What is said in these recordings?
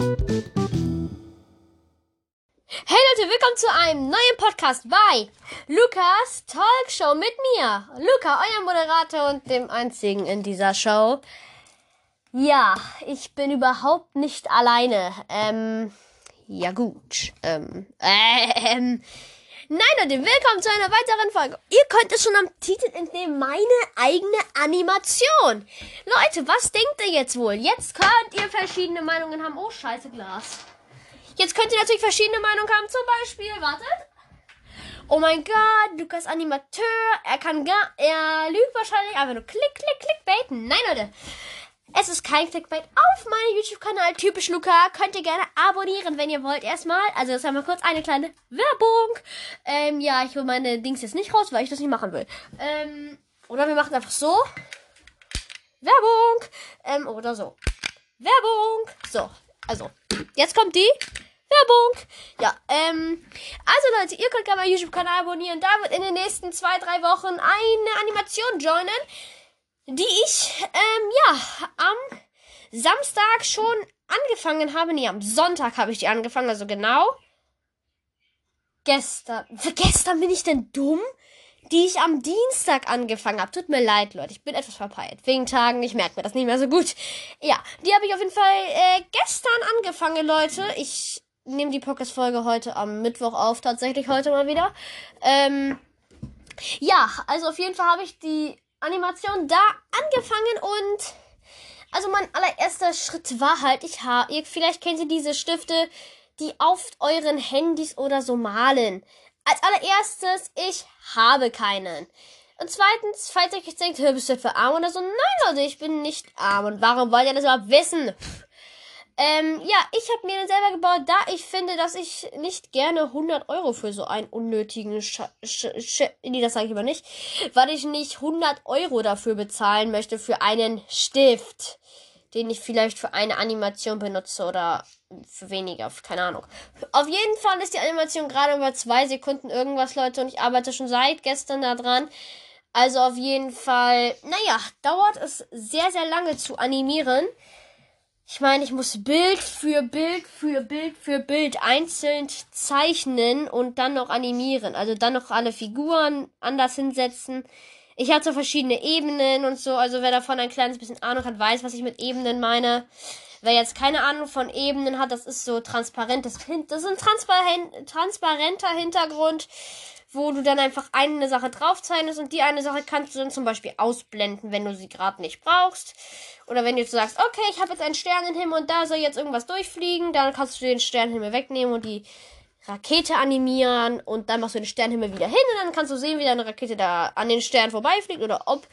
Hey Leute, willkommen zu einem neuen Podcast bei Lukas Talkshow mit mir. Luca, euer Moderator und dem einzigen in dieser Show. Ja, ich bin überhaupt nicht alleine. Ähm, ja gut. Ähm, ähm, Nein, Leute, willkommen zu einer weiteren Folge. Ihr könnt es schon am Titel entnehmen, meine eigene Animation. Leute, was denkt ihr jetzt wohl? Jetzt könnt ihr verschiedene Meinungen haben. Oh, scheiße, Glas. Jetzt könnt ihr natürlich verschiedene Meinungen haben. Zum Beispiel, wartet. Oh mein Gott, Lukas Animateur. Er kann gar, er lügt wahrscheinlich einfach nur klick, klick, klick baiten. Nein, Leute. Es ist kein Clickbait auf meinem YouTube-Kanal. Typisch Luca. Könnt ihr gerne abonnieren, wenn ihr wollt. Erstmal. Also, das ist einmal kurz eine kleine Werbung. Ähm, ja, ich hole meine Dings jetzt nicht raus, weil ich das nicht machen will. Ähm, oder wir machen einfach so. Werbung. Ähm, oder so. Werbung. So. Also, jetzt kommt die Werbung. Ja, ähm, also Leute, ihr könnt gerne meinen YouTube-Kanal abonnieren. Da wird in den nächsten zwei, drei Wochen eine Animation joinen die ich, ähm, ja, am Samstag schon angefangen habe. Nee, am Sonntag habe ich die angefangen, also genau. Gestern. Gestern bin ich denn dumm? Die ich am Dienstag angefangen habe. Tut mir leid, Leute. Ich bin etwas verpeilt. Wegen Tagen. Ich merke mir das nicht mehr so gut. Ja, die habe ich auf jeden Fall äh, gestern angefangen, Leute. Ich nehme die Podcast-Folge heute am Mittwoch auf. Tatsächlich heute mal wieder. Ähm, ja, also auf jeden Fall habe ich die Animation da angefangen und also mein allererster Schritt war halt, ich habe, vielleicht kennt ihr diese Stifte, die auf euren Handys oder so malen. Als allererstes, ich habe keinen. Und zweitens, falls ihr jetzt denkt, bist du für arm oder so, nein Leute, ich bin nicht arm. Und warum wollt ihr das überhaupt wissen? Ähm, ja, ich habe mir den selber gebaut, da ich finde, dass ich nicht gerne 100 Euro für so einen unnötigen Sch Sch Sch nee, das sage ich aber nicht, weil ich nicht 100 Euro dafür bezahlen möchte für einen Stift, den ich vielleicht für eine Animation benutze oder für weniger, keine Ahnung. Auf jeden Fall ist die Animation gerade über zwei Sekunden irgendwas, Leute, und ich arbeite schon seit gestern da dran. Also auf jeden Fall, naja, dauert es sehr, sehr lange zu animieren. Ich meine, ich muss Bild für Bild für Bild für Bild einzeln zeichnen und dann noch animieren. Also dann noch alle Figuren anders hinsetzen. Ich hatte verschiedene Ebenen und so. Also wer davon ein kleines bisschen Ahnung hat, weiß, was ich mit Ebenen meine. Wer jetzt keine Ahnung von Ebenen hat, das ist so transparentes, das ist ein transparenter Hintergrund wo du dann einfach eine Sache draufzeichnest und die eine Sache kannst du dann zum Beispiel ausblenden, wenn du sie gerade nicht brauchst. Oder wenn du jetzt sagst, okay, ich habe jetzt einen Sternenhimmel und da soll jetzt irgendwas durchfliegen, dann kannst du den Sternenhimmel wegnehmen und die Rakete animieren und dann machst du den Sternenhimmel wieder hin und dann kannst du sehen, wie deine Rakete da an den Stern vorbeifliegt oder ob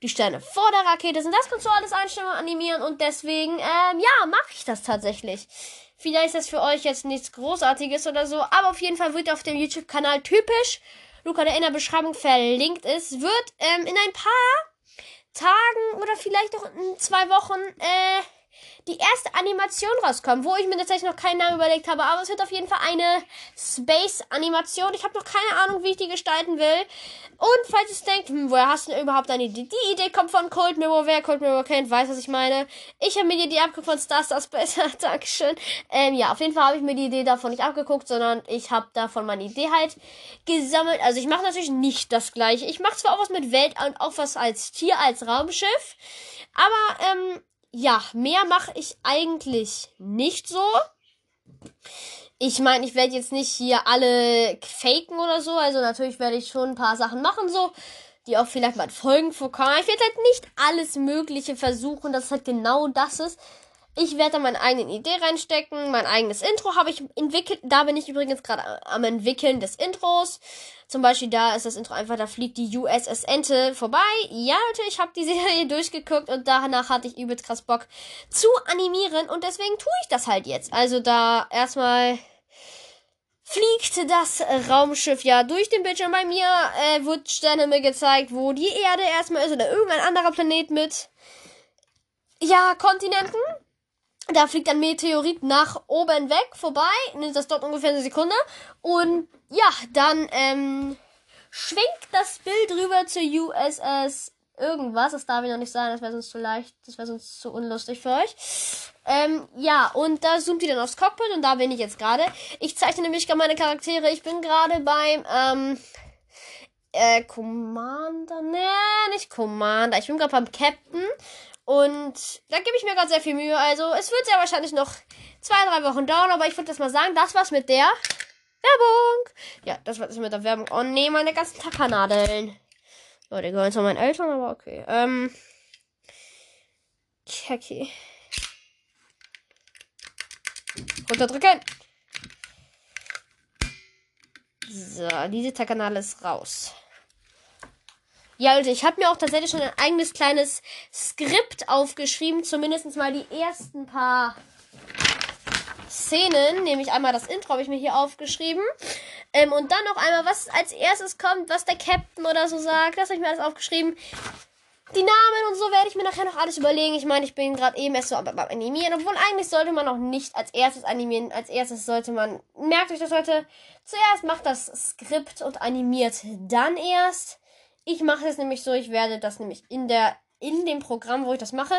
die Sterne vor der Rakete sind. Das kannst du alles einstellen und animieren und deswegen, ähm, ja, mache ich das tatsächlich. Vielleicht ist das für euch jetzt nichts Großartiges oder so, aber auf jeden Fall wird auf dem YouTube-Kanal typisch, Luca, der in der Beschreibung verlinkt ist, wird ähm, in ein paar Tagen oder vielleicht auch in zwei Wochen äh, die erste Animation rauskommen, wo ich mir tatsächlich noch keinen Namen überlegt habe, aber es wird auf jeden Fall eine Space-Animation. Ich habe noch keine Ahnung, wie ich die gestalten will. Und falls ihr denkt, hm, woher hast du denn überhaupt eine Idee? Die Idee kommt von Cold Mirror. Wer Cold Mirror kennt, weiß, was ich meine. Ich habe mir die Idee abgeguckt von Star Stars besser. Dankeschön. Ähm, ja, auf jeden Fall habe ich mir die Idee davon nicht abgeguckt, sondern ich habe davon meine Idee halt gesammelt. Also ich mache natürlich nicht das gleiche. Ich mache zwar auch was mit Welt und auch was als Tier, als Raumschiff. Aber ähm, ja, mehr mache ich eigentlich nicht so. Ich meine, ich werde jetzt nicht hier alle faken oder so. Also natürlich werde ich schon ein paar Sachen machen, so, die auch vielleicht mal Folgen vorkommen. Ich werde halt nicht alles Mögliche versuchen, dass halt genau das ist. Ich werde da meine eigene Idee reinstecken. Mein eigenes Intro habe ich entwickelt. Da bin ich übrigens gerade am entwickeln des Intros. Zum Beispiel da ist das Intro einfach, da fliegt die USS Ente vorbei. Ja, Leute, ich habe die Serie durchgeguckt und danach hatte ich übelst krass Bock zu animieren und deswegen tue ich das halt jetzt. Also da erstmal fliegt das Raumschiff ja durch den Bildschirm. Bei mir äh, wird Sterne mir gezeigt, wo die Erde erstmal ist oder irgendein anderer Planet mit ja, Kontinenten da fliegt ein Meteorit nach oben weg, vorbei, nimmt das dort ungefähr eine Sekunde. Und ja, dann ähm, schwenkt das Bild rüber zur USS irgendwas. Das darf ich noch nicht sagen, das wäre sonst zu leicht, das wäre sonst zu unlustig für euch. Ähm, ja, und da zoomt die dann aufs Cockpit und da bin ich jetzt gerade. Ich zeichne nämlich gerade meine Charaktere. Ich bin gerade beim, ähm, äh, Commander, ne, nicht Commander. Ich bin gerade beim Captain und da gebe ich mir gerade sehr viel Mühe. Also, es wird sehr wahrscheinlich noch zwei, drei Wochen dauern, aber ich würde das mal sagen, das war's mit der Werbung. Ja, das war's mit der Werbung. Oh nee, meine ganzen Tackernadeln. Leute, gehören zu meinen Eltern, aber okay. Ähm. Okay. Runterdrücken. So, diese Takanale ist raus. Ja, Leute, ich habe mir auch tatsächlich schon ein eigenes kleines Skript aufgeschrieben. Zumindest mal die ersten paar Szenen. Nämlich einmal das Intro habe ich mir hier aufgeschrieben. Ähm, und dann noch einmal, was als erstes kommt, was der Captain oder so sagt. Das habe ich mir alles aufgeschrieben. Die Namen und so werde ich mir nachher noch alles überlegen. Ich meine, ich bin gerade eben erst so beim Animieren. Obwohl eigentlich sollte man noch nicht als erstes animieren. Als erstes sollte man, merkt euch das heute, zuerst macht das Skript und animiert dann erst. Ich mache es nämlich so, ich werde das nämlich in der, in dem Programm, wo ich das mache,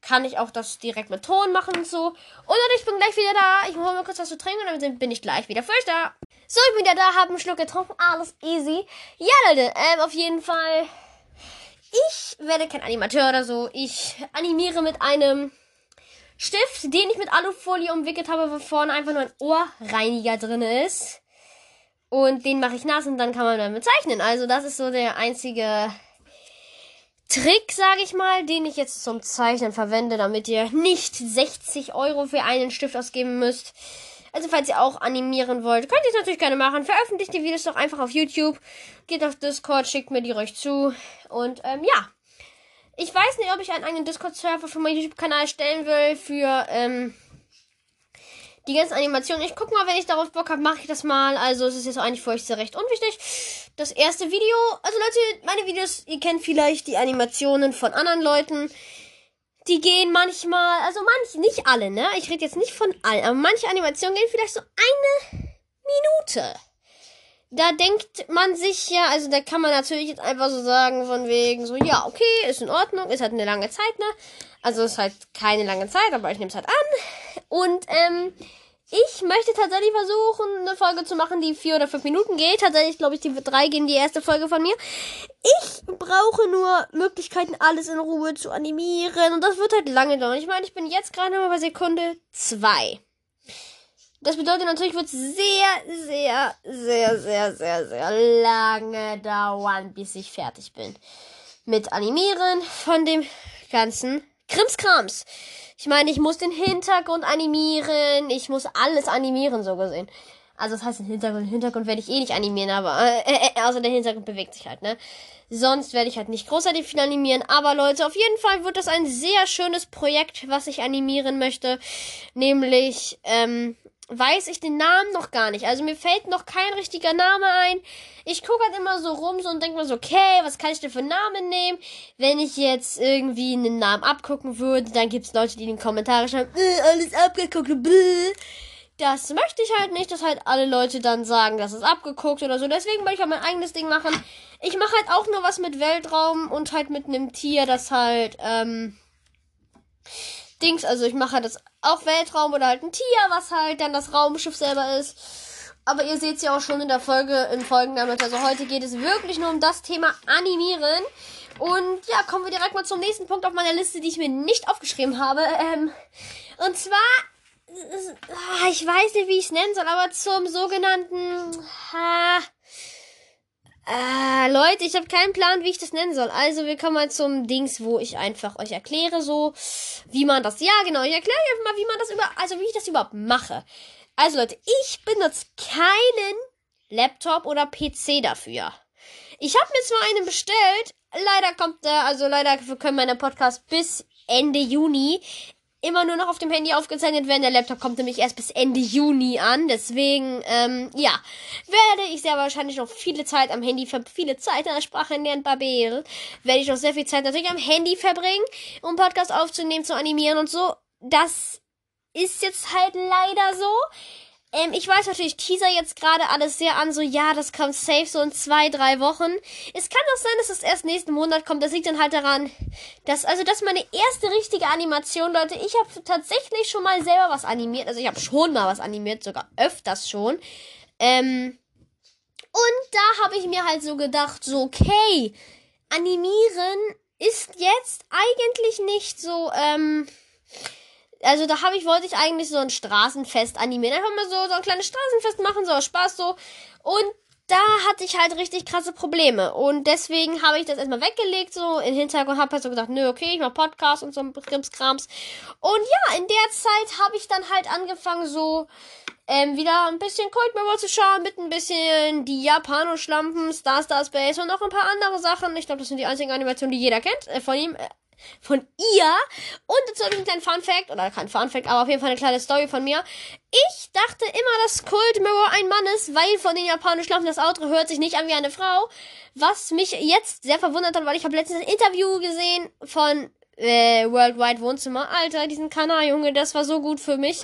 kann ich auch das direkt mit Ton machen und so. Und ich bin gleich wieder da. Ich hole mir kurz was zu trinken und dann bin ich gleich wieder für euch da. So, ich bin wieder da, habe einen Schluck getrunken. Alles easy. Ja, Leute, ähm, auf jeden Fall. Ich werde kein Animateur oder so. Ich animiere mit einem Stift, den ich mit Alufolie umwickelt habe, wo vorne einfach nur ein Ohrreiniger drin ist. Und den mache ich nass und dann kann man damit zeichnen. Also das ist so der einzige Trick, sage ich mal, den ich jetzt zum Zeichnen verwende, damit ihr nicht 60 Euro für einen Stift ausgeben müsst. Also falls ihr auch animieren wollt, könnt ihr es natürlich gerne machen. Veröffentlicht die Videos doch einfach auf YouTube. Geht auf Discord, schickt mir die euch zu. Und ähm, ja. Ich weiß nicht, ob ich einen eigenen Discord-Server für meinen YouTube-Kanal stellen will. Für ähm, die ganzen Animationen. Ich guck mal, wenn ich darauf Bock habe, mache ich das mal. Also es ist jetzt eigentlich für euch sehr recht unwichtig. Das erste Video, also Leute, meine Videos, ihr kennt vielleicht die Animationen von anderen Leuten. Die gehen manchmal, also manche, nicht alle, ne? Ich rede jetzt nicht von allen, aber manche Animationen gehen vielleicht so eine Minute. Da denkt man sich ja, also da kann man natürlich jetzt einfach so sagen, von wegen so, ja, okay, ist in Ordnung, ist halt eine lange Zeit, ne? Also ist halt keine lange Zeit, aber ich nehme es halt an. Und ähm, ich möchte tatsächlich versuchen, eine Folge zu machen, die vier oder fünf Minuten geht. Tatsächlich glaube ich, die drei gehen, die erste Folge von mir. Ich brauche nur Möglichkeiten, alles in Ruhe zu animieren. Und das wird halt lange dauern. Ich meine, ich bin jetzt gerade mal bei Sekunde zwei. Das bedeutet natürlich, wird sehr, sehr, sehr, sehr, sehr, sehr lange dauern, bis ich fertig bin. Mit Animieren von dem ganzen Krimskrams. Ich meine, ich muss den Hintergrund animieren. Ich muss alles animieren, so gesehen. Also das heißt, den Hintergrund, den Hintergrund werde ich eh nicht animieren, aber äh, äh, also der Hintergrund bewegt sich halt, ne? Sonst werde ich halt nicht großartig viel animieren. Aber Leute, auf jeden Fall wird das ein sehr schönes Projekt, was ich animieren möchte. Nämlich ähm, weiß ich den Namen noch gar nicht. Also mir fällt noch kein richtiger Name ein. Ich gucke halt immer so rum so und denke mir so, okay, was kann ich denn für einen Namen nehmen? Wenn ich jetzt irgendwie einen Namen abgucken würde, dann gibt's Leute, die in den Kommentaren schreiben, äh, alles abgeguckt, bläh. Das möchte ich halt nicht, dass halt alle Leute dann sagen, das ist abgeguckt oder so. Deswegen möchte ich halt mein eigenes Ding machen. Ich mache halt auch nur was mit Weltraum und halt mit einem Tier, das halt, ähm, Dings, also ich mache das auch Weltraum oder halt ein Tier, was halt dann das Raumschiff selber ist. Aber ihr seht es ja auch schon in der Folge, im Folgennamen. Also heute geht es wirklich nur um das Thema Animieren. Und ja, kommen wir direkt mal zum nächsten Punkt auf meiner Liste, die ich mir nicht aufgeschrieben habe. Ähm, und zwar, äh, ich weiß nicht, wie ich es nennen soll, aber zum sogenannten... Äh, äh, Leute, ich habe keinen Plan, wie ich das nennen soll. Also, wir kommen mal zum Dings, wo ich einfach euch erkläre, so, wie man das. Ja, genau, ich erkläre euch mal, wie man das über, also wie ich das überhaupt mache. Also, Leute, ich benutze keinen Laptop oder PC dafür. Ich habe mir zwar einen bestellt, leider kommt der, also leider können meine Podcasts bis Ende Juni immer nur noch auf dem Handy aufgezeichnet werden. Der Laptop kommt nämlich erst bis Ende Juni an. Deswegen, ähm, ja, werde ich sehr wahrscheinlich noch viele Zeit am Handy, viele Zeit in der Sprache lernen, Babel. Werde ich noch sehr viel Zeit natürlich am Handy verbringen, um Podcast aufzunehmen, zu animieren und so. Das ist jetzt halt leider so. Ähm, ich weiß natürlich, Teaser jetzt gerade alles sehr an, so ja, das kommt safe so in zwei, drei Wochen. Es kann auch sein, dass es erst nächsten Monat kommt. Das liegt dann halt daran, dass, also das ist meine erste richtige Animation, Leute. Ich habe tatsächlich schon mal selber was animiert. Also ich habe schon mal was animiert, sogar öfters schon. Ähm, und da habe ich mir halt so gedacht, so, okay, animieren ist jetzt eigentlich nicht so, ähm, also da habe ich, wollte ich eigentlich so ein Straßenfest animieren. Einfach mal so, so ein kleines Straßenfest machen, so aus Spaß so. Und da hatte ich halt richtig krasse Probleme. Und deswegen habe ich das erstmal weggelegt, so in den Hintergrund, habe halt so gedacht, nö, okay, ich mach Podcast und so ein Krimskrams. Und ja, in der Zeit habe ich dann halt angefangen, so ähm, wieder ein bisschen Cold Mirror zu schauen, mit ein bisschen die Japano-Schlampen, Star Star Space und noch ein paar andere Sachen. Ich glaube, das sind die einzigen Animationen, die jeder kennt, äh, von ihm. Äh, von ihr. Und dazu habe ich einen Fun Fact, oder kein Fun Fact, aber auf jeden Fall eine kleine Story von mir. Ich dachte immer, dass Cold Mirror ein Mann ist, weil von den japanischen Lampen das Outro hört sich nicht an wie eine Frau. Was mich jetzt sehr verwundert hat, weil ich habe letztens ein Interview gesehen von äh, Worldwide Wohnzimmer. Alter, diesen Kanal-Junge, das war so gut für mich.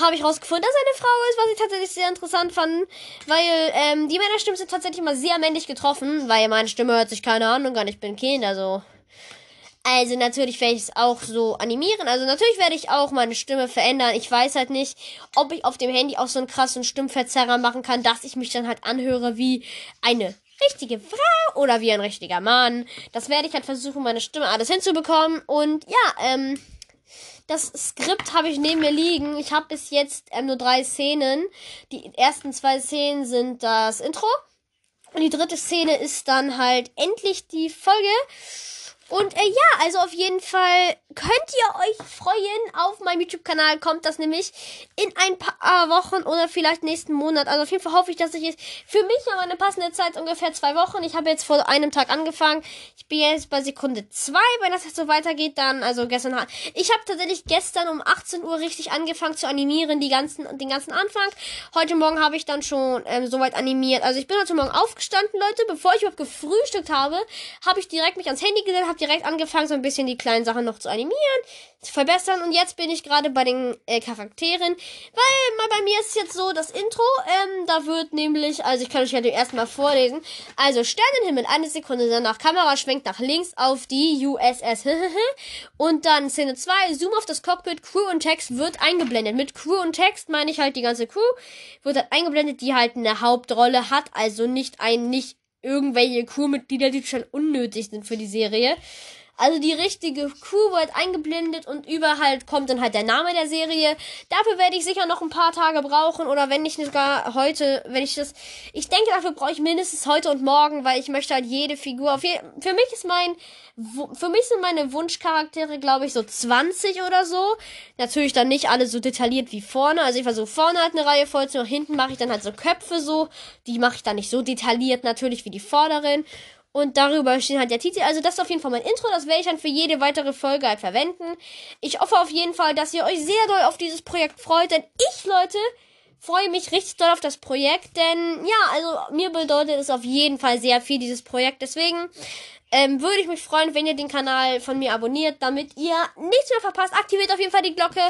Habe ich rausgefunden, dass er eine Frau ist, was ich tatsächlich sehr interessant fand. Weil ähm, die Männerstimmen sind tatsächlich immer sehr männlich getroffen, weil meine Stimme hört sich keine Ahnung an. Ich bin Kind, also also natürlich werde ich es auch so animieren. Also natürlich werde ich auch meine Stimme verändern. Ich weiß halt nicht, ob ich auf dem Handy auch so einen krassen Stimmverzerrer machen kann, dass ich mich dann halt anhöre wie eine richtige Frau oder wie ein richtiger Mann. Das werde ich halt versuchen, meine Stimme alles hinzubekommen. Und ja, ähm, das Skript habe ich neben mir liegen. Ich habe bis jetzt ähm, nur drei Szenen. Die ersten zwei Szenen sind das Intro. Und die dritte Szene ist dann halt endlich die Folge. Und äh, ja, also auf jeden Fall könnt ihr euch freuen. Auf meinem YouTube-Kanal kommt das nämlich in ein paar Wochen oder vielleicht nächsten Monat. Also auf jeden Fall hoffe ich, dass ich es für mich aber eine passende Zeit ungefähr zwei Wochen. Ich habe jetzt vor einem Tag angefangen. Ich bin jetzt bei Sekunde zwei. Wenn das jetzt so weitergeht, dann also gestern hat ich habe tatsächlich gestern um 18 Uhr richtig angefangen zu animieren, die ganzen den ganzen Anfang. Heute Morgen habe ich dann schon ähm, soweit animiert. Also ich bin heute Morgen aufgestanden, Leute, bevor ich überhaupt gefrühstückt habe, habe ich direkt mich ans Handy gesetzt direkt angefangen, so ein bisschen die kleinen Sachen noch zu animieren, zu verbessern. Und jetzt bin ich gerade bei den äh, Charakteren. Weil mal bei mir ist jetzt so, das Intro, ähm, da wird nämlich, also ich kann euch ja erstmal vorlesen. Also Sternenhimmel, eine Sekunde danach, Kamera schwenkt nach links auf die USS. und dann Szene 2, Zoom auf das Cockpit, Crew und Text wird eingeblendet. Mit Crew und Text meine ich halt die ganze Crew, wird halt eingeblendet, die halt eine Hauptrolle hat, also nicht ein nicht irgendwelche Crewmitglieder, die schon unnötig sind für die Serie. Also die richtige Crew wird eingeblendet und über halt kommt dann halt der Name der Serie. Dafür werde ich sicher noch ein paar Tage brauchen oder wenn nicht sogar heute, wenn ich das. Ich denke, dafür brauche ich mindestens heute und morgen, weil ich möchte halt jede Figur. Auf je, für mich ist mein, für mich sind meine Wunschcharaktere, glaube ich, so 20 oder so. Natürlich dann nicht alle so detailliert wie vorne. Also ich versuche vorne halt eine Reihe voll zu, nach hinten mache ich dann halt so Köpfe so. Die mache ich dann nicht so detailliert natürlich wie die vorderen. Und darüber steht halt der Titel. Also das ist auf jeden Fall mein Intro. Das werde ich dann für jede weitere Folge halt verwenden. Ich hoffe auf jeden Fall, dass ihr euch sehr doll auf dieses Projekt freut. Denn ich, Leute, freue mich richtig doll auf das Projekt. Denn ja, also mir bedeutet es auf jeden Fall sehr viel, dieses Projekt. Deswegen ähm, würde ich mich freuen, wenn ihr den Kanal von mir abonniert, damit ihr nichts mehr verpasst. Aktiviert auf jeden Fall die Glocke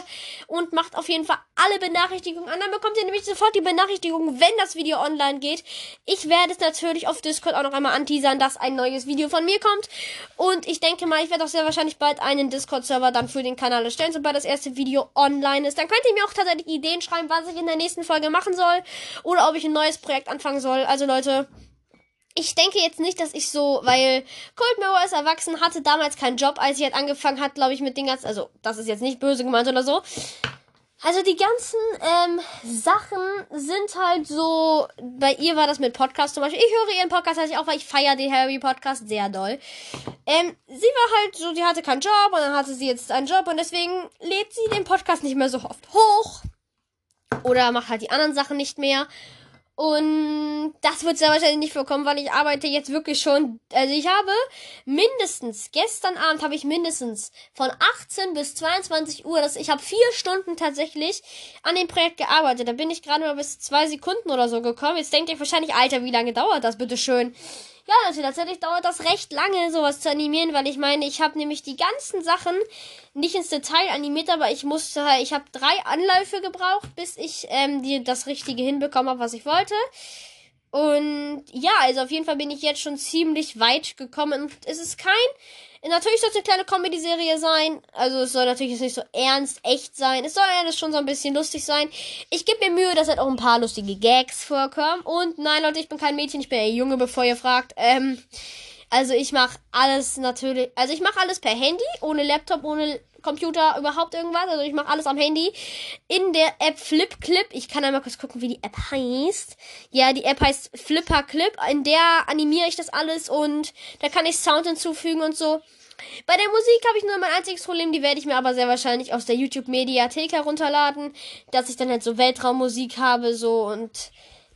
und macht auf jeden Fall alle Benachrichtigungen an. Dann bekommt ihr nämlich sofort die Benachrichtigung, wenn das Video online geht. Ich werde es natürlich auf Discord auch noch einmal anteasern, dass ein neues Video von mir kommt. Und ich denke mal, ich werde auch sehr wahrscheinlich bald einen Discord-Server dann für den Kanal erstellen, sobald das erste Video online ist. Dann könnt ihr mir auch tatsächlich Ideen schreiben, was ich in der nächsten Folge machen soll oder ob ich ein neues Projekt anfangen soll. Also Leute, ich denke jetzt nicht, dass ich so, weil Cold Mirror ist erwachsen, hatte damals keinen Job, als sie halt angefangen hat, glaube ich, mit den ganzen, also das ist jetzt nicht böse gemeint oder so. Also die ganzen ähm, Sachen sind halt so, bei ihr war das mit Podcast zum Beispiel. Ich höre ihren Podcast halt auch, weil ich feiere den Harry Podcast sehr doll. Ähm, sie war halt so, sie hatte keinen Job und dann hatte sie jetzt einen Job und deswegen lädt sie den Podcast nicht mehr so oft hoch. Oder macht halt die anderen Sachen nicht mehr. Und das wird sehr wahrscheinlich nicht vorkommen, weil ich arbeite jetzt wirklich schon. Also ich habe mindestens, gestern Abend habe ich mindestens von 18 bis 22 Uhr, das, ich habe vier Stunden tatsächlich an dem Projekt gearbeitet. Da bin ich gerade mal bis zwei Sekunden oder so gekommen. Jetzt denkt ihr wahrscheinlich, Alter, wie lange dauert das, bitteschön? Ja, also tatsächlich dauert das recht lange, sowas zu animieren, weil ich meine, ich habe nämlich die ganzen Sachen nicht ins Detail animiert, aber ich musste halt, ich habe drei Anläufe gebraucht, bis ich ähm, die, das Richtige hinbekommen habe, was ich wollte. Und ja, also auf jeden Fall bin ich jetzt schon ziemlich weit gekommen. Und es ist kein. Natürlich soll es eine kleine Comedy-Serie sein. Also es soll natürlich jetzt nicht so ernst, echt sein. Es soll ja schon so ein bisschen lustig sein. Ich gebe mir Mühe, dass halt auch ein paar lustige Gags vorkommen. Und nein, Leute, ich bin kein Mädchen, ich bin ein Junge, bevor ihr fragt. Ähm, also ich mache alles natürlich. Also ich mache alles per Handy, ohne Laptop, ohne Computer, überhaupt irgendwas. Also ich mache alles am Handy. In der App Flip Clip. Ich kann einmal kurz gucken, wie die App heißt. Ja, die App heißt Flipper Clip. In der animiere ich das alles und da kann ich Sound hinzufügen und so. Bei der Musik habe ich nur mein einziges Problem, die werde ich mir aber sehr wahrscheinlich aus der YouTube Mediathek herunterladen, dass ich dann halt so Weltraummusik habe so und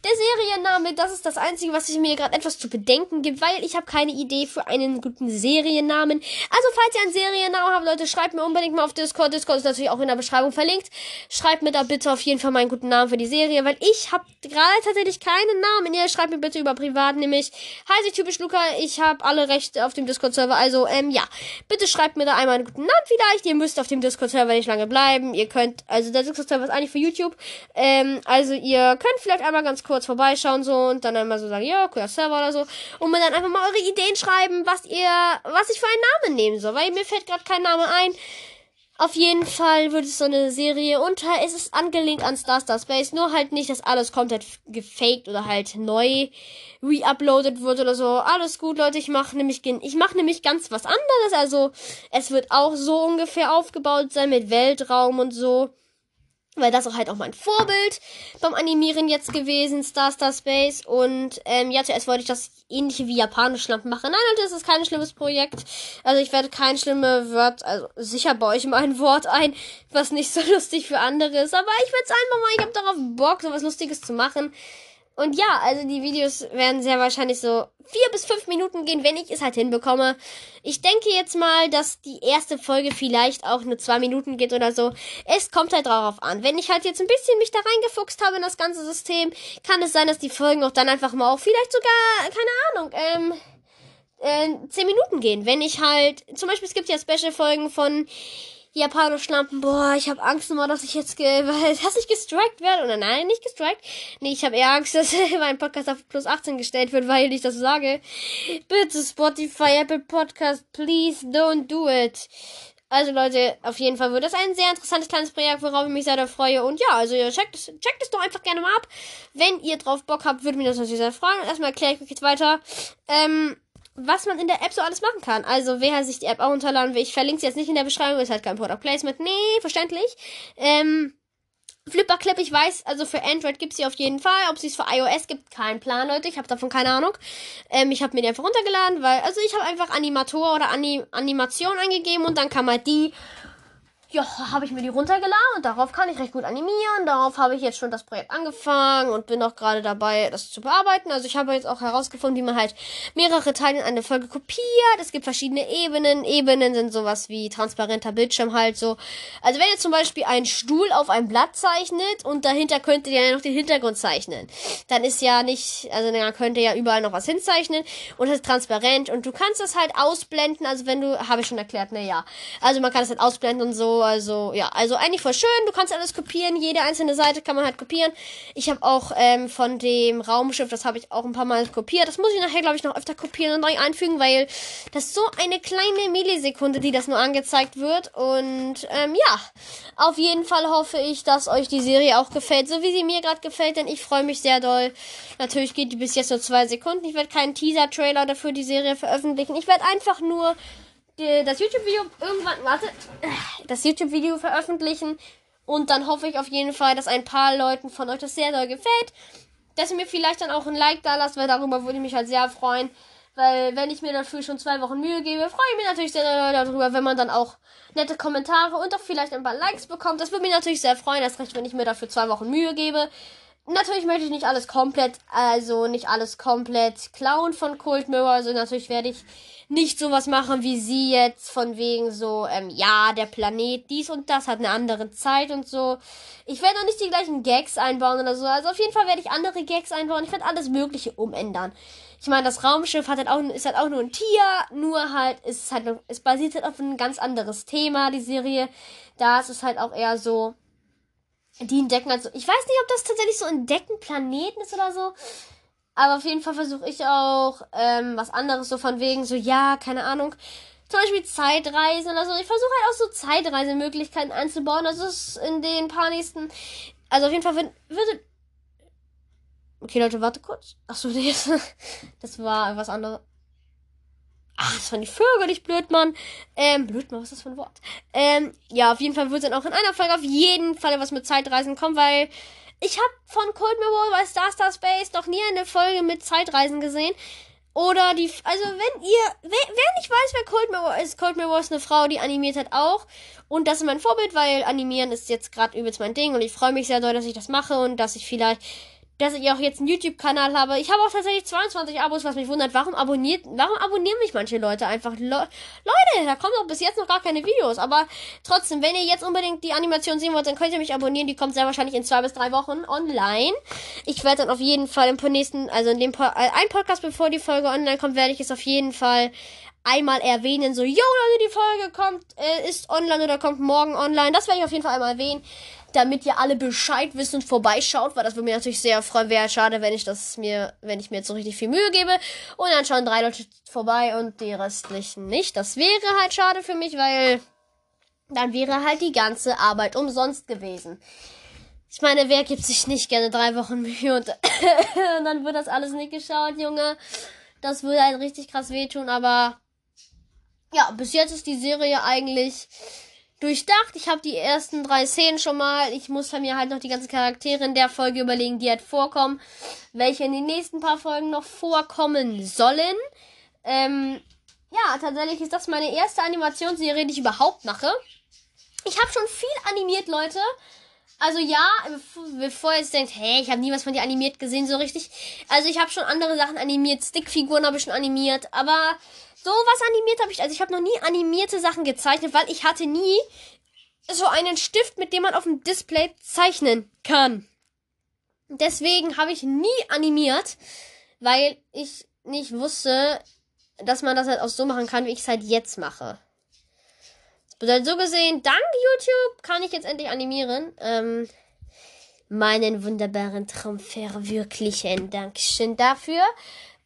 der Serienname, das ist das Einzige, was ich mir gerade etwas zu bedenken gibt, weil ich habe keine Idee für einen guten Seriennamen. Also, falls ihr einen Seriennamen habt, Leute, schreibt mir unbedingt mal auf Discord. Discord ist natürlich auch in der Beschreibung verlinkt. Schreibt mir da bitte auf jeden Fall meinen guten Namen für die Serie, weil ich habe gerade tatsächlich keinen Namen. Ihr schreibt mir bitte über privat, nämlich heiße ich typisch Luca. Ich habe alle Rechte auf dem Discord-Server. Also, ähm, ja. Bitte schreibt mir da einmal einen guten Namen vielleicht. Ihr müsst auf dem Discord-Server nicht lange bleiben. Ihr könnt, also der Discord-Server ist eigentlich für YouTube. Ähm, also ihr könnt vielleicht einmal ganz kurz vorbeischauen so und dann einmal so sagen, ja, cooler Server oder so. Und mir dann einfach mal eure Ideen schreiben, was ihr, was ich für einen Namen nehmen soll, weil mir fällt gerade kein Name ein. Auf jeden Fall wird es so eine Serie und es ist angelehnt an Star Star Space, nur halt nicht, dass alles komplett gefaked oder halt neu reuploadet wird oder so. Alles gut, Leute, ich mache nämlich ich mache nämlich ganz was anderes, also es wird auch so ungefähr aufgebaut sein mit Weltraum und so weil das auch halt auch mein Vorbild beim Animieren jetzt gewesen, Star Star Space. Und ähm, ja, zuerst wollte ich das ähnliche wie japanisch Lampen machen. Nein, Leute, das ist kein schlimmes Projekt. Also ich werde kein schlimme Wort, also sicher baue ich mal ein Wort ein, was nicht so lustig für andere ist. Aber ich werde es einfach mal, ich habe darauf Bock, so was Lustiges zu machen. Und ja, also die Videos werden sehr wahrscheinlich so vier bis fünf Minuten gehen, wenn ich es halt hinbekomme. Ich denke jetzt mal, dass die erste Folge vielleicht auch nur zwei Minuten geht oder so. Es kommt halt darauf an. Wenn ich halt jetzt ein bisschen mich da reingefuchst habe in das ganze System, kann es sein, dass die Folgen auch dann einfach mal auch vielleicht sogar, keine Ahnung, ähm, äh, zehn Minuten gehen. Wenn ich halt, zum Beispiel, es gibt ja Special-Folgen von japanischen Lampen. Boah, ich habe Angst immer, dass ich jetzt, ge dass ich gestrikt werde. Oder nein, nicht gestrikt. Nee, ich habe eher Angst, dass mein Podcast auf plus 18 gestellt wird, weil ich das sage. Bitte Spotify, Apple Podcast, please don't do it. Also Leute, auf jeden Fall wird das ein sehr interessantes kleines Projekt, worauf ich mich sehr freue. Und ja, also ihr checkt es, checkt es doch einfach gerne mal ab. Wenn ihr drauf Bock habt, würde mich das natürlich sehr freuen. erstmal erkläre ich euch jetzt weiter. Ähm, was man in der App so alles machen kann. Also, wer sich die App auch runterladen will, ich verlinke sie jetzt nicht in der Beschreibung, ist halt kein Product Placement. Nee, verständlich. Ähm, Flipper Clip, ich weiß, also für Android gibt sie auf jeden Fall. Ob sie es für iOS gibt, kein Plan, Leute. Ich habe davon keine Ahnung. Ähm, ich habe mir die einfach runtergeladen, weil, also ich habe einfach Animator oder Ani Animation eingegeben und dann kann man die ja, habe ich mir die runtergeladen und darauf kann ich recht gut animieren. Darauf habe ich jetzt schon das Projekt angefangen und bin auch gerade dabei, das zu bearbeiten. Also ich habe jetzt auch herausgefunden, wie man halt mehrere Teile in eine Folge kopiert. Es gibt verschiedene Ebenen. Ebenen sind sowas wie transparenter Bildschirm halt so. Also wenn ihr zum Beispiel einen Stuhl auf ein Blatt zeichnet und dahinter könnt ihr ja noch den Hintergrund zeichnen, dann ist ja nicht, also dann könnt ihr ja überall noch was hinzeichnen und es ist transparent und du kannst das halt ausblenden. Also wenn du, habe ich schon erklärt, ne, ja. Also man kann es halt ausblenden und so also, ja, also eigentlich voll schön. Du kannst alles kopieren. Jede einzelne Seite kann man halt kopieren. Ich habe auch ähm, von dem Raumschiff, das habe ich auch ein paar Mal kopiert. Das muss ich nachher, glaube ich, noch öfter kopieren und neu einfügen, weil das so eine kleine Millisekunde, die das nur angezeigt wird. Und ähm, ja, auf jeden Fall hoffe ich, dass euch die Serie auch gefällt, so wie sie mir gerade gefällt, denn ich freue mich sehr doll. Natürlich geht die bis jetzt nur zwei Sekunden. Ich werde keinen Teaser-Trailer dafür die Serie veröffentlichen. Ich werde einfach nur das YouTube-Video irgendwann, warte, das YouTube-Video veröffentlichen. Und dann hoffe ich auf jeden Fall, dass ein paar Leuten von euch das sehr doll gefällt. Dass ihr mir vielleicht dann auch ein Like da lasst, weil darüber würde ich mich halt sehr freuen. Weil wenn ich mir dafür schon zwei Wochen Mühe gebe, freue ich mich natürlich sehr darüber, wenn man dann auch nette Kommentare und auch vielleicht ein paar Likes bekommt. Das würde mich natürlich sehr freuen, erst recht, wenn ich mir dafür zwei Wochen Mühe gebe. Natürlich möchte ich nicht alles komplett, also nicht alles komplett klauen von Cold Mirror. Also natürlich werde ich nicht sowas machen wie sie jetzt, von wegen so, ähm, ja, der Planet, dies und das hat eine andere Zeit und so. Ich werde noch nicht die gleichen Gags einbauen oder so. Also auf jeden Fall werde ich andere Gags einbauen. Ich werde alles Mögliche umändern. Ich meine, das Raumschiff hat halt auch, ist halt auch nur ein Tier, nur halt, ist halt, es basiert halt auf ein ganz anderes Thema, die Serie. Da ist es halt auch eher so, die entdecken halt so, ich weiß nicht, ob das tatsächlich so entdecken Planeten ist oder so. Aber auf jeden Fall versuche ich auch ähm, was anderes, so von wegen, so, ja, keine Ahnung. Zum Beispiel Zeitreisen oder so. Ich versuche halt auch so Zeitreisemöglichkeiten einzubauen. Also in den paar nächsten. Also auf jeden Fall wird. Okay, Leute, warte kurz. Achso, nee, das war was anderes. Ach, das waren die Vögel, nicht Blödmann. Ähm, Blödmann, was ist das für ein Wort? Ähm, ja, auf jeden Fall wird dann auch in einer Folge auf jeden Fall was mit Zeitreisen kommen, weil ich habe von Cold Mirror bei Star Star Space noch nie eine Folge mit Zeitreisen gesehen. Oder die, also wenn ihr, wer, wer nicht weiß, wer Cold Mirror ist, Cold Mirror ist eine Frau, die animiert hat auch. Und das ist mein Vorbild, weil animieren ist jetzt gerade übelst mein Ding und ich freue mich sehr doll, dass ich das mache und dass ich vielleicht dass ich auch jetzt einen YouTube-Kanal habe. Ich habe auch tatsächlich 22 Abos, was mich wundert. Warum abonniert, warum abonnieren mich manche Leute einfach? Le Leute, da kommen doch bis jetzt noch gar keine Videos. Aber trotzdem, wenn ihr jetzt unbedingt die Animation sehen wollt, dann könnt ihr mich abonnieren. Die kommt sehr wahrscheinlich in zwei bis drei Wochen online. Ich werde dann auf jeden Fall im nächsten, also in dem po äh, ein Podcast, bevor die Folge online kommt, werde ich es auf jeden Fall einmal erwähnen, so, yo Leute, die Folge kommt, äh, ist online oder kommt morgen online. Das werde ich auf jeden Fall einmal erwähnen damit ihr alle Bescheid wissen und vorbeischaut, weil das würde mich natürlich sehr freuen. Wäre schade, wenn ich das mir, wenn ich mir jetzt so richtig viel Mühe gebe und dann schauen drei Leute vorbei und die restlichen nicht. Das wäre halt schade für mich, weil dann wäre halt die ganze Arbeit umsonst gewesen. Ich meine, wer gibt sich nicht gerne drei Wochen Mühe und, und dann wird das alles nicht geschaut, Junge. Das würde halt richtig krass wehtun, aber ja, bis jetzt ist die Serie eigentlich durchdacht. Ich habe die ersten drei Szenen schon mal. Ich muss mir halt noch die ganzen Charaktere in der Folge überlegen, die halt vorkommen, welche in den nächsten paar Folgen noch vorkommen sollen. Ähm, ja, tatsächlich ist das meine erste Animationsserie, die ich überhaupt mache. Ich habe schon viel animiert, Leute. Also ja, bevor ihr jetzt denkt, hey, ich habe nie was von dir animiert gesehen, so richtig. Also ich habe schon andere Sachen animiert, Stickfiguren habe ich schon animiert, aber so was animiert habe ich, also ich habe noch nie animierte Sachen gezeichnet, weil ich hatte nie so einen Stift, mit dem man auf dem Display zeichnen kann. Deswegen habe ich nie animiert, weil ich nicht wusste, dass man das halt auch so machen kann, wie ich es halt jetzt mache. Das bedeutet so gesehen, dank YouTube kann ich jetzt endlich animieren. Ähm, meinen wunderbaren Traum verwirklichen. Dankeschön dafür.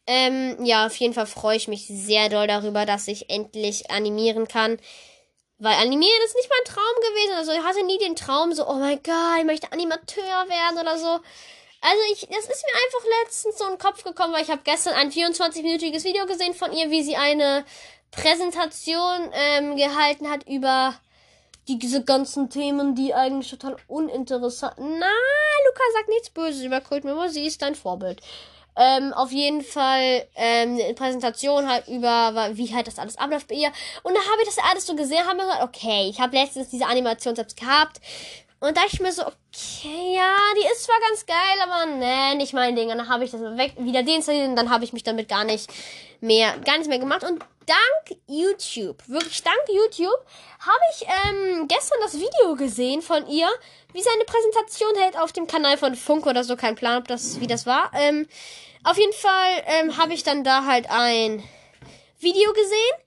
Ähm, ja, auf jeden Fall freue ich mich sehr doll darüber, dass ich endlich animieren kann. Weil animieren ist nicht mein Traum gewesen. Also ich hatte nie den Traum so, oh mein Gott, ich möchte Animateur werden oder so. Also ich, das ist mir einfach letztens so in den Kopf gekommen, weil ich habe gestern ein 24-minütiges Video gesehen von ihr, wie sie eine Präsentation ähm, gehalten hat über die, diese ganzen Themen, die eigentlich total uninteressant. Na, Luca sagt nichts Böses über Kult Mirror, sie ist dein Vorbild. Ähm, auf jeden Fall ähm, eine Präsentation halt über, wie halt das alles abläuft bei ihr. Und da habe ich das alles so gesehen, habe mir gesagt, okay, ich habe letztens diese Animation selbst gehabt. Und da ich mir so, okay, ja, die ist zwar ganz geil, aber ne, nicht mein Ding. Und dann habe ich das weg, wieder deinstalliert und dann habe ich mich damit gar nicht mehr, gar nichts mehr gemacht. Und dank YouTube, wirklich dank YouTube, habe ich ähm, gestern das Video gesehen von ihr, wie sie eine Präsentation hält auf dem Kanal von Funk oder so. Kein Plan, ob das, wie das war. Ähm, auf jeden Fall ähm, habe ich dann da halt ein Video gesehen.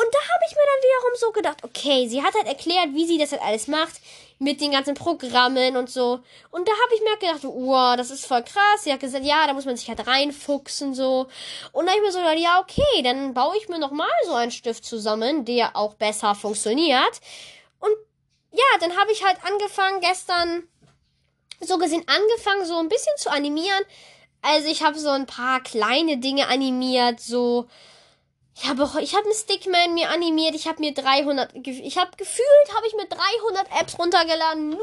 Und da habe ich mir dann wiederum so gedacht, okay, sie hat halt erklärt, wie sie das halt alles macht mit den ganzen Programmen und so. Und da habe ich mir gedacht, wow, das ist voll krass. Sie hat gesagt, ja, da muss man sich halt reinfuchsen so. Und da habe ich mir so gedacht, ja, okay, dann baue ich mir noch mal so einen Stift zusammen, der auch besser funktioniert. Und ja, dann habe ich halt angefangen gestern so gesehen angefangen so ein bisschen zu animieren. Also ich habe so ein paar kleine Dinge animiert, so ich habe ich habe einen Stickman mir animiert, ich habe mir 300, ich habe gefühlt, habe ich mir 300 Apps runtergeladen, nur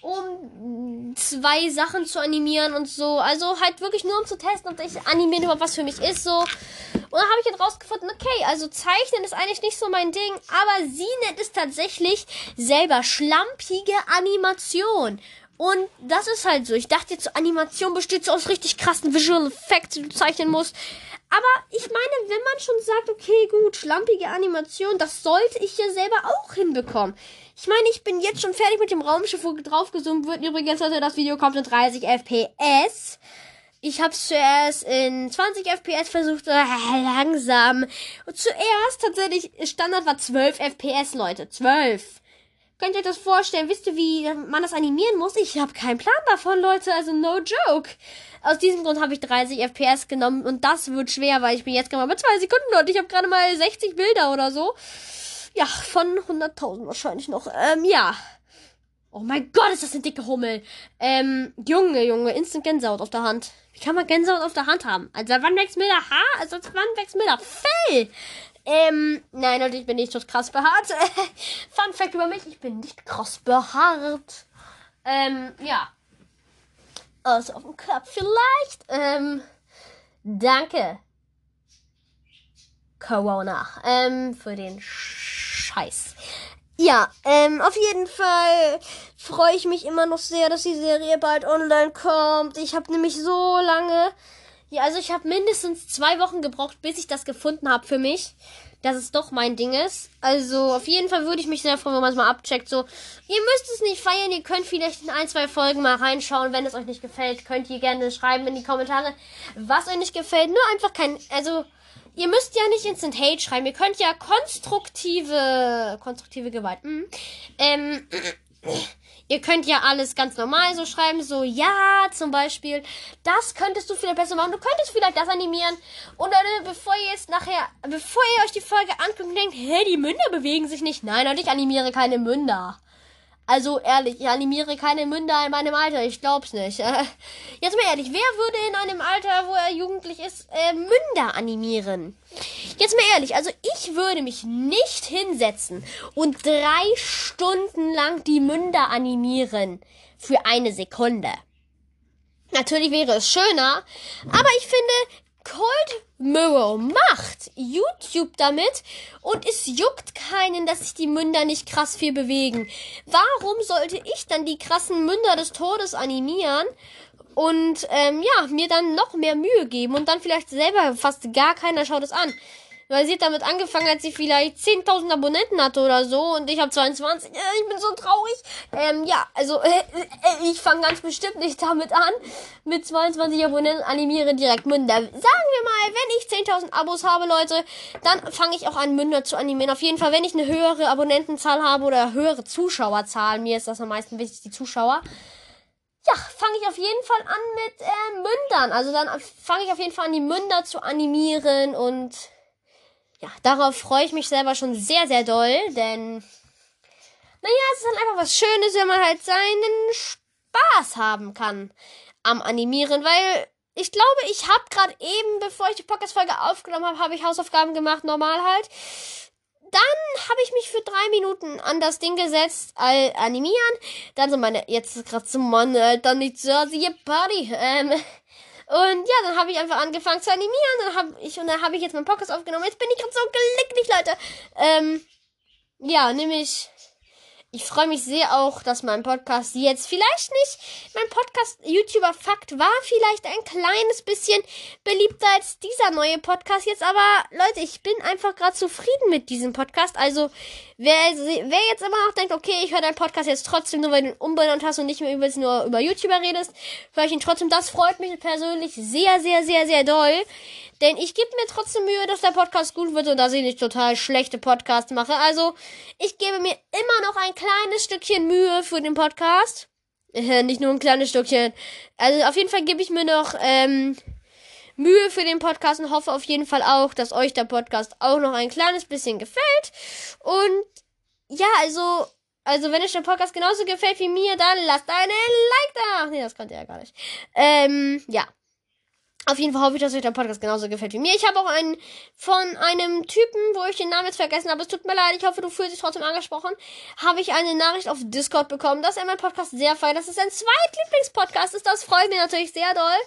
um zwei Sachen zu animieren und so. Also halt wirklich nur um zu testen, ob ich animieren überhaupt was für mich ist, so. Und dann habe ich jetzt rausgefunden, okay, also zeichnen ist eigentlich nicht so mein Ding, aber sie nennt es tatsächlich selber schlampige Animation. Und das ist halt so. Ich dachte jetzt, Animation besteht so aus richtig krassen Visual Effects, die du zeichnen musst. Aber ich meine, wenn man schon sagt, okay, gut, schlampige Animation, das sollte ich ja selber auch hinbekommen. Ich meine, ich bin jetzt schon fertig mit dem Raumschiff, wo draufgezoomt wird. Übrigens, Leute, das Video kommt in 30 FPS. Ich habe es zuerst in 20 FPS versucht, äh, langsam. Und zuerst tatsächlich, Standard war 12 FPS, Leute. 12. Könnt ihr euch das vorstellen? Wisst ihr, wie man das animieren muss? Ich habe keinen Plan davon, Leute. Also no joke. Aus diesem Grund habe ich 30 FPS genommen und das wird schwer, weil ich bin jetzt gerade mal bei zwei Sekunden und ich habe gerade mal 60 Bilder oder so. Ja, von 100.000 wahrscheinlich noch. Ähm, ja. Oh mein Gott, ist das eine dicke Hummel. Ähm, Junge, Junge, Instant Gänsehaut auf der Hand. Wie kann man Gänsehaut auf der Hand haben? Also wann wächst mir der Haar? Also wann wächst mir der Fell? Ähm, nein, Leute, ich bin nicht so krass behaart. Fun Fact über mich, ich bin nicht krass behaart. Ähm, ja. Also auf dem Kopf vielleicht. Ähm, danke. Corona. Ähm, für den Scheiß. Ja, ähm, auf jeden Fall freue ich mich immer noch sehr, dass die Serie bald online kommt. Ich habe nämlich so lange, ja, also ich habe mindestens zwei Wochen gebraucht, bis ich das gefunden habe für mich, dass es doch mein Ding ist. Also auf jeden Fall würde ich mich sehr freuen, wenn man es mal abcheckt. So, ihr müsst es nicht feiern, ihr könnt vielleicht in ein, zwei Folgen mal reinschauen. Wenn es euch nicht gefällt, könnt ihr gerne schreiben in die Kommentare, was euch nicht gefällt. Nur einfach kein, also ihr müsst ja nicht Instant Hate schreiben. Ihr könnt ja konstruktive, konstruktive Gewalt. Mhm. Ähm, ihr könnt ja alles ganz normal so schreiben, so ja, zum Beispiel, das könntest du vielleicht besser machen. Du könntest vielleicht das animieren. Und dann, äh, bevor ihr jetzt nachher, bevor ihr euch die Folge anguckt und denkt, hä, die Münder bewegen sich nicht. Nein, und ich animiere keine Münder. Also ehrlich, ich animiere keine Münder in meinem Alter. Ich glaub's nicht. Jetzt mal ehrlich, wer würde in einem Alter, wo er jugendlich ist, äh, Münder animieren? Jetzt mal ehrlich, also ich würde mich nicht hinsetzen und drei Stunden lang die Münder animieren für eine Sekunde. Natürlich wäre es schöner, aber ich finde, Cold Mirror macht YouTube damit und es juckt keinen, dass sich die Münder nicht krass viel bewegen. Warum sollte ich dann die krassen Münder des Todes animieren und ähm, ja, mir dann noch mehr Mühe geben und dann vielleicht selber fast gar keiner schaut es an? Weil sie hat damit angefangen, als sie vielleicht 10.000 Abonnenten hatte oder so und ich habe 22. Äh, ich bin so traurig. Ähm, ja, also äh, äh, ich fange ganz bestimmt nicht damit an. Mit 22 Abonnenten animiere direkt Münder. Sagen wir mal, wenn ich 10.000 Abos habe, Leute, dann fange ich auch an, Münder zu animieren. Auf jeden Fall, wenn ich eine höhere Abonnentenzahl habe oder höhere Zuschauerzahl, mir ist das am meisten wichtig, die Zuschauer ja, fange ich auf jeden Fall an mit äh, Mündern. Also dann fange ich auf jeden Fall an, die Münder zu animieren und ja, darauf freue ich mich selber schon sehr, sehr doll, denn, naja, es ist dann einfach was Schönes, wenn man halt seinen Spaß haben kann am Animieren, weil ich glaube, ich habe gerade eben, bevor ich die Podcast-Folge aufgenommen habe, habe ich Hausaufgaben gemacht, normal halt. Dann habe ich mich für drei Minuten an das Ding gesetzt, all, animieren. Dann so meine, jetzt ist gerade so, Mann, Alter, nicht so, die Party. Ähm, und ja, dann habe ich einfach angefangen zu animieren. Dann habe ich, und dann habe ich jetzt meinen Podcast aufgenommen. Jetzt bin ich gerade so glücklich, Leute. Ähm, ja, nämlich ich freue mich sehr auch, dass mein Podcast jetzt vielleicht nicht, mein Podcast YouTuber Fakt war vielleicht ein kleines bisschen beliebter als dieser neue Podcast jetzt, aber Leute, ich bin einfach gerade zufrieden mit diesem Podcast. Also, wer, wer jetzt immer noch denkt, okay, ich höre deinen Podcast jetzt trotzdem nur, weil du ihn umbenannt hast und nicht mehr über, nur über YouTuber redest, höre ich ihn trotzdem. Das freut mich persönlich sehr, sehr, sehr, sehr doll. Denn ich gebe mir trotzdem Mühe, dass der Podcast gut wird und dass ich nicht total schlechte Podcasts mache. Also, ich gebe mir immer noch ein kleines Stückchen Mühe für den Podcast. Äh, nicht nur ein kleines Stückchen. Also, auf jeden Fall gebe ich mir noch ähm, Mühe für den Podcast und hoffe auf jeden Fall auch, dass euch der Podcast auch noch ein kleines bisschen gefällt. Und ja, also also, wenn euch der Podcast genauso gefällt wie mir, dann lasst einen Like da. Nee, das könnt ihr ja gar nicht. Ähm, ja. Auf jeden Fall hoffe ich, dass euch der Podcast genauso gefällt wie mir. Ich habe auch einen von einem Typen, wo ich den Namen jetzt vergessen habe. Es tut mir leid. Ich hoffe, du fühlst dich trotzdem angesprochen. Habe ich eine Nachricht auf Discord bekommen, dass er meinen Podcast sehr feiert. Das ist sein Zweitlieblingspodcast ist. Das freut mich natürlich sehr doll.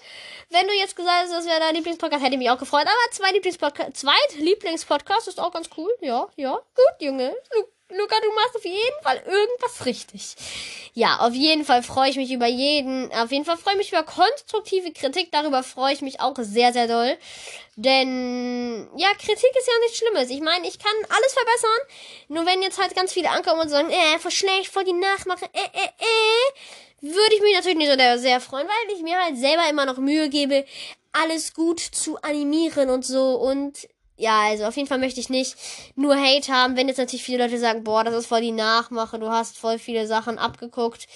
Wenn du jetzt gesagt hast, das wäre dein Lieblingspodcast, hätte ich mich auch gefreut. Aber zwei Lieblingspodcast, Zweitlieblingspodcast ist auch ganz cool. Ja, ja. Gut, Junge. Luca, du machst auf jeden Fall irgendwas richtig. Ja, auf jeden Fall freue ich mich über jeden, auf jeden Fall freue ich mich über konstruktive Kritik. Darüber freue ich mich auch sehr, sehr doll. Denn, ja, Kritik ist ja nichts Schlimmes. Ich meine, ich kann alles verbessern. Nur wenn jetzt halt ganz viele ankommen und sagen, äh, voll schlecht, voll die Nachmache, äh, äh, äh, würde ich mich natürlich nicht so sehr freuen, weil ich mir halt selber immer noch Mühe gebe, alles gut zu animieren und so. Und ja, also auf jeden Fall möchte ich nicht nur Hate haben, wenn jetzt natürlich viele Leute sagen, boah, das ist voll die Nachmache, du hast voll viele Sachen abgeguckt.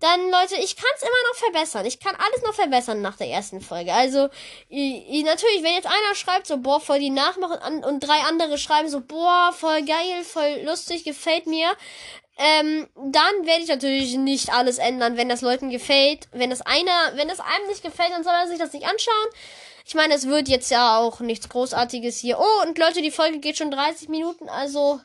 Dann, Leute, ich kann es immer noch verbessern. Ich kann alles noch verbessern nach der ersten Folge. Also, ich, ich, natürlich, wenn jetzt einer schreibt, so, boah, voll die Nachmache und, und drei andere schreiben so, boah, voll geil, voll lustig, gefällt mir, ähm, dann werde ich natürlich nicht alles ändern, wenn das Leuten gefällt. Wenn das einer, wenn das einem nicht gefällt, dann soll er sich das nicht anschauen. Ich meine, es wird jetzt ja auch nichts Großartiges hier. Oh, und Leute, die Folge geht schon 30 Minuten, also.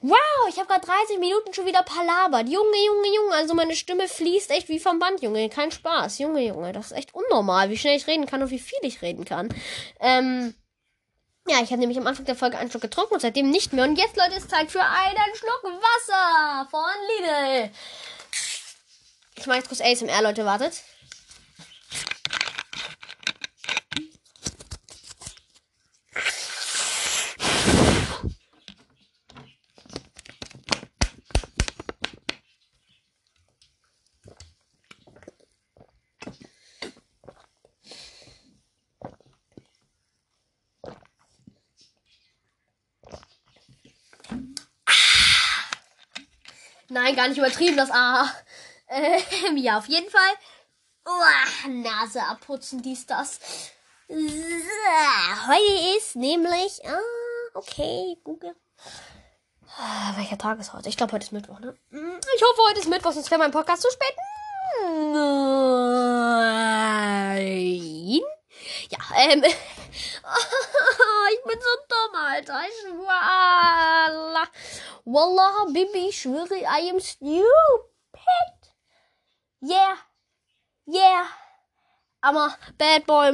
Wow, ich habe gerade 30 Minuten schon wieder palabert. Junge, Junge, Junge. Also meine Stimme fließt echt wie vom Band, Junge. Kein Spaß. Junge, Junge. Das ist echt unnormal, wie schnell ich reden kann und wie viel ich reden kann. Ähm. Ja, ich habe nämlich am Anfang der Folge einen Schluck getrunken und seitdem nicht mehr. Und jetzt, Leute, ist Zeit für einen Schluck Wasser von Lidl. Ich mache jetzt kurz ASMR, Leute, wartet. Nein, gar nicht übertrieben, das A. Ähm, ja, auf jeden Fall. Uah, Nase abputzen, dies, das. Heute ist nämlich. Ah, okay, Google. Ah, welcher Tag ist heute? Ich glaube, heute ist Mittwoch, ne? Hm, ich hoffe, heute ist Mittwoch, sonst wäre mein Podcast zu spät. Nein. Ja, ähm. ich bin so dumm, Alter. Ich Wallah. Wallah, Bibi, ich schwöre, I am stupid. Yeah. Yeah. I'm a bad boy.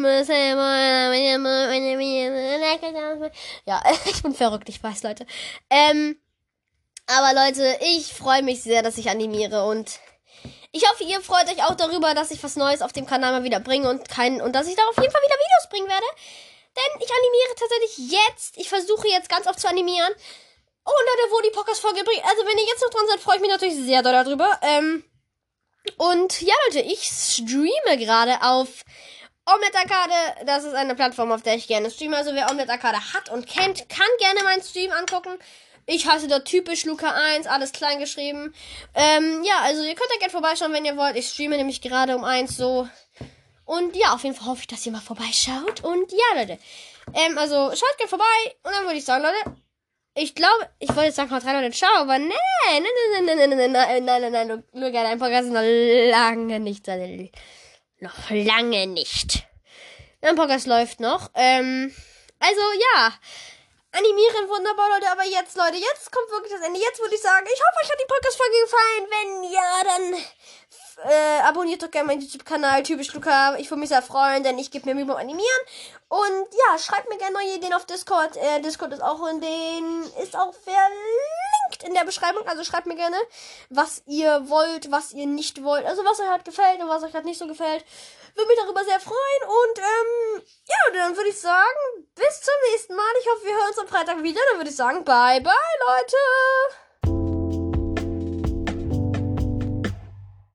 Ja, ich bin verrückt, ich weiß, Leute. Ähm, aber Leute, ich freue mich sehr, dass ich animiere und ich hoffe, ihr freut euch auch darüber, dass ich was Neues auf dem Kanal mal wieder bringe und kein, und dass ich da auf jeden Fall wieder Videos bringen werde. Denn ich animiere tatsächlich jetzt. Ich versuche jetzt ganz oft zu animieren. Oh, Leute, wo die Podcast-Folge bringt. Also, wenn ihr jetzt noch dran seid, freue ich mich natürlich sehr doll darüber. Ähm, und ja, Leute, ich streame gerade auf Omelette Arcade. Das ist eine Plattform, auf der ich gerne streame. Also, wer Omelette Arcade hat und kennt, kann gerne meinen Stream angucken. Ich heiße da typisch Luca1, alles klein geschrieben. Ähm, ja, also ihr könnt da gerne vorbeischauen, wenn ihr wollt. Ich streame nämlich gerade um eins so. Und ja, auf jeden Fall hoffe ich, dass ihr mal vorbeischaut. Und ja, Leute. Ähm, also schaut gerne vorbei. Und dann würde ich sagen, Leute. Ich glaube, ich wollte jetzt sagen, haut rein, Leute, ciao, aber nee, nein, nein, nein, nein, nein, nein, nein, nein, nein, Luca, dein Podcast ist noch lange nicht, noch lange nicht. Dein Podcast läuft noch. Ähm, also, ja animieren wunderbar, Leute. Aber jetzt, Leute, jetzt kommt wirklich das Ende. Jetzt würde ich sagen, ich hoffe, euch hat die Podcast-Folge gefallen. Wenn ja, dann äh, abonniert doch gerne meinen YouTube-Kanal, typisch Luca. Ich würde mich sehr freuen, denn ich gebe mir Mühe beim Animieren. Und ja, schreibt mir gerne neue Ideen auf Discord. Äh, Discord ist auch in den, ist auch verlinkt in der Beschreibung. Also schreibt mir gerne, was ihr wollt, was ihr nicht wollt. Also was euch halt gefällt und was euch halt nicht so gefällt. Würde mich darüber sehr freuen. Und ähm, ja, dann würde ich sagen, bis zum nächsten Mal. Ich hoffe, wir hören uns am Freitag wieder. Dann würde ich sagen, bye bye, Leute.